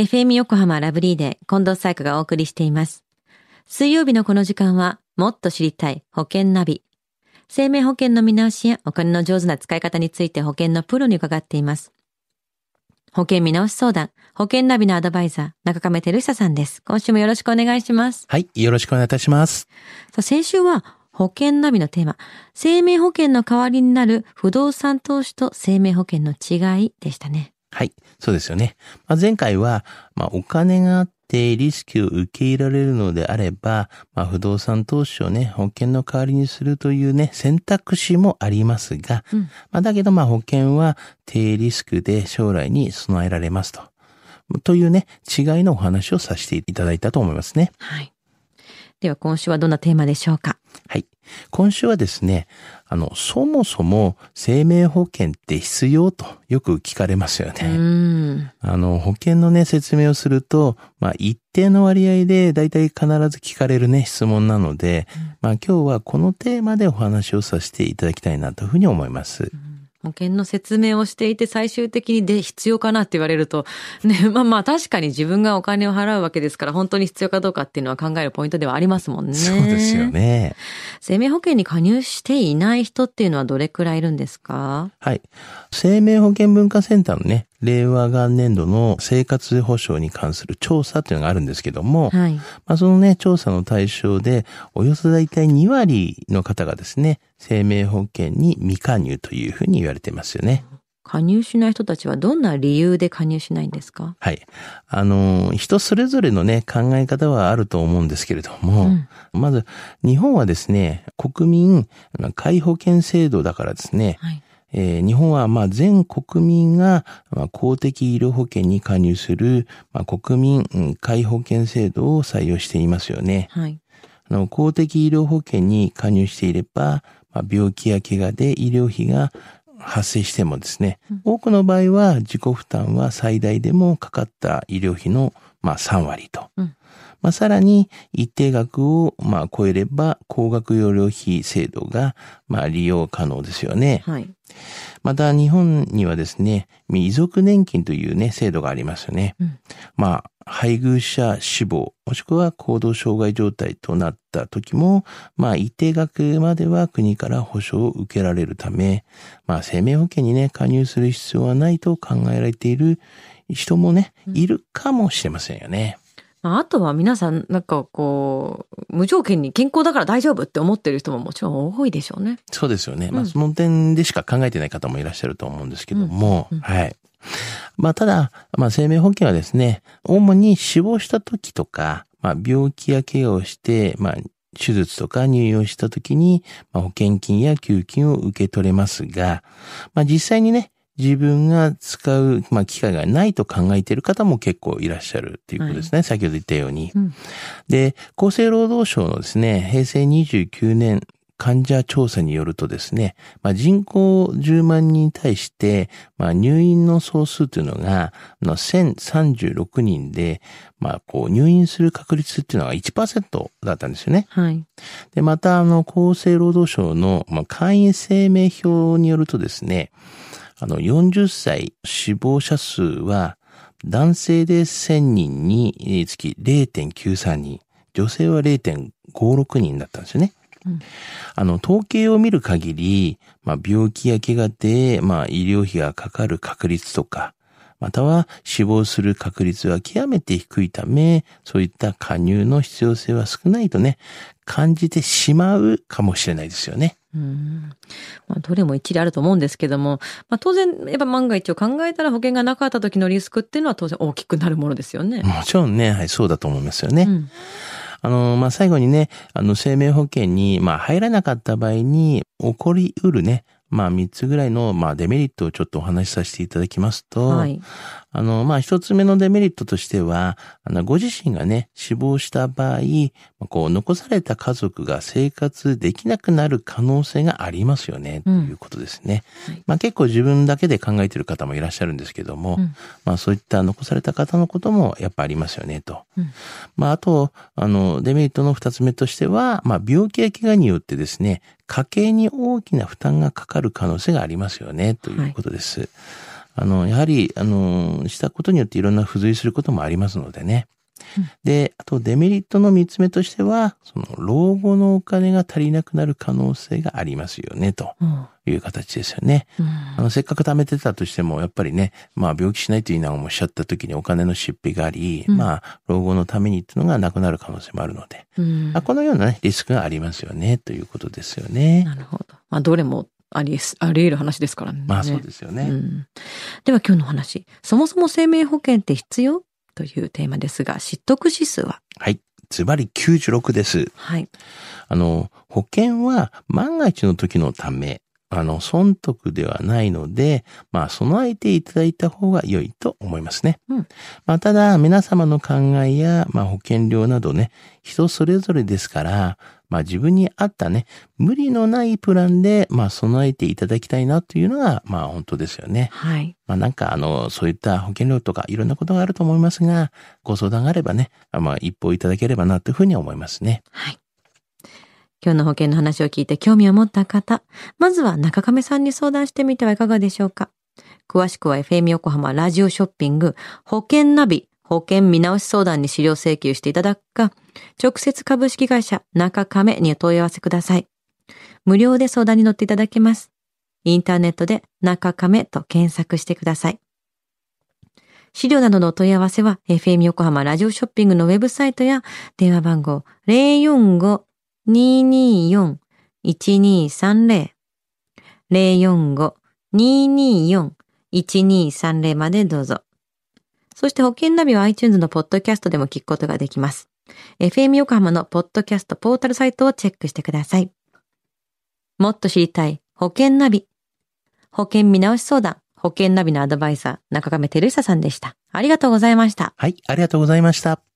FM 横浜ラブリーで近藤彩花がお送りしています。水曜日のこの時間は、もっと知りたい保険ナビ。生命保険の見直しやお金の上手な使い方について保険のプロに伺っています。保険見直し相談、保険ナビのアドバイザー、中亀照久さんです。今週もよろしくお願いします。はい。よろしくお願いいたします。さあ、先週は保険ナビのテーマ、生命保険の代わりになる不動産投資と生命保険の違いでしたね。はい。そうですよね。まあ、前回は、まあ、お金があってリスクを受け入れられるのであれば、まあ、不動産投資をね、保険の代わりにするというね、選択肢もありますが、うんまあ、だけどまあ、保険は低リスクで将来に備えられますと。というね、違いのお話をさせていただいたと思いますね。はい。では今週はどんなテーマでしょうか？はい。今週はですね、あの、そもそも生命保険って必要とよく聞かれますようね。あの、保険のね、説明をすると、まあ、一定の割合で大体必ず聞かれるね、質問なので、まあ、今日はこのテーマでお話をさせていただきたいなというふうに思います。保険の説明をしていて最終的にで必要かなって言われると、ね、まあまあ確かに自分がお金を払うわけですから本当に必要かどうかっていうのは考えるポイントではありますもんね。そうですよ。ね。生命保険に加入していない人っていうのはどれくらいいるんですか？はい。生命保険文化センターのね、令和元年度の生活保障に関する調査というのがあるんですけども、はい。まあ、そのね、調査の対象で、およそ大体2割の方がですね、生命保険に未加入というふうに言われてますよね。加入しない人たちはどんな理由で加入しないんですか？はい。あの、人それぞれのね、考え方はあると思うんですけれども、うんまず、日本はですね、国民皆保険制度だからですね、はい。えー日本はまあ全国民がまあ公的医療保険に加入する、まあ、国民うん皆保険制度を採用していますよね。はい。あの公的医療保険に加入していれば、まあ、病気や怪我で医療費が発生してもですね、多くの場合は自己負担は最大でもかかった医療費のまあ3割と。うんまあ、さらに一定額をまあ超えれば高額医療費制度がまあ利用可能ですよね。はい。また日本にはですね、遺族年金というね、制度がありますよね。うんまあ、配偶者死亡、もしくは行動障害状態となった時も、まあ、一定額までは国から保障を受けられるため、まあ、生命保険にね、加入する必要はないと考えられている人もね、いるかもしれませんよね。まああとは皆さん、なんかこう、無条件に健康だから大丈夫って思ってる人ももちろん多いでしょうね。そうですよね。まあ、うんその点でしか考えてない方もいらっしゃると思うんですけども、うんうんはい。まあ、ただ、まあ、生命保険はですね、主に死亡した時とか、まあ、病気や怪我をして、まあ、手術とか入院をした時に、まあ、保険金や給付金を受け取れますが、まあ、実際にね、自分が使う、まあ、機会がないと考えている方も結構いらっしゃるっていうことですね。先ほど言ったように。うんで、厚生労働省のですね、平成29年患者調査によるとですね、まあ、人口10万人に対して、まあ、入院の総数というのが、あの1036人で、まあ、こう、入院する確率っていうのが1%だったんですよね。はい。で、また、あの、厚生労働省の、まあ、会員生命表によるとですね、あの、40歳死亡者数は、男性で1000人につき0.93人、女性は0.56人だったんですよね。うんあの、統計を見る限り、まあ、病気や怪我で、まあ、医療費がかかる確率とか、または死亡する確率は極めて低いため、そういった加入の必要性は少ないとね、感じてしまうかもしれないですよね。うんまあ、どれも一理あると思うんですけども、まあ、当然、やっぱ万が一を考えたら保険がなかった時のリスクっていうのは当然大きくなるものですよね。もちろんね、はい、そうだと思いますよね。うんあの、まあ、最後にね、あの、生命保険に、まあ、入らなかった場合に起こりうるね、まあ、三つぐらいの、まあ、デメリットをちょっとお話しさせていただきますと、はい。あの、まあ、一つ目のデメリットとしては、あの、ご自身がね、死亡した場合、まあこう、残された家族が生活できなくなる可能性がありますよね、うんということですね。はいまあ、結構自分だけで考えている方もいらっしゃるんですけども、うんまあ、そういった残された方のこともやっぱありますよね、と。うんまあ、あと、あの、デメリットの二つ目としては、まあ、病気や怪我によってですね、家計に大きな負担がかかる可能性がありますよね、ということです。あの、やはり、あの、したことによっていろんな付随することもありますのでね。で、あとデメリットの三つ目としては、その老後のお金が足りなくなる可能性がありますよね、という形ですよね。うんあの、せっかく貯めてたとしても、やっぱりね、まあ病気しないといいなおっしゃった時にお金の出費があり、うんまあ老後のためにっていうのがなくなる可能性もあるので、うんまあこのようなね、リスクがありますよね、ということですよね。なるほど。まあ、どれもありあり得る話ですからね。まあそうですよね。うん。では今日の話。そもそも生命保険って必要？というテーマですが、知得指数は？はい。ズバリ96です。はい。あの、保険は万が一の時のため、あの、損得ではないので、まあ、備えていただいた方が良いと思いますね。うんまあ、ただ、皆様の考えや、まあ、保険料などね、人それぞれですから、まあ、自分に合ったね、無理のないプランで、まあ、備えていただきたいなというのが、まあ、本当ですよね。はい。まあなんかあの、そういった保険料とかいろんなことがあると思いますが、ご相談があればね、まあ一報いただければなというふうに思いますね。はい。今日の保険の話を聞いて興味を持った方、まずは中亀さんに相談してみてはいかがでしょうか。詳しくは FM 横浜ラジオショッピング保険ナビ保険見直し相談に資料請求していただくか、直接株式会社中亀にお問い合わせください。無料で相談に乗っていただけます。インターネットで中亀と検索してください。資料などのお問い合わせは FM 横浜ラジオショッピングのウェブサイトや電話番号045-224-1230 045-224-1230までどうぞ。そして保険ナビは iTunes のポッドキャストでも聞くことができます。FM 横浜のポッドキャストポータルサイトをチェックしてください。もっと知りたい保険ナビ。保険見直し相談、保険ナビのアドバイザー、中亀照久さんでした。ありがとうございました。はい、ありがとうございました。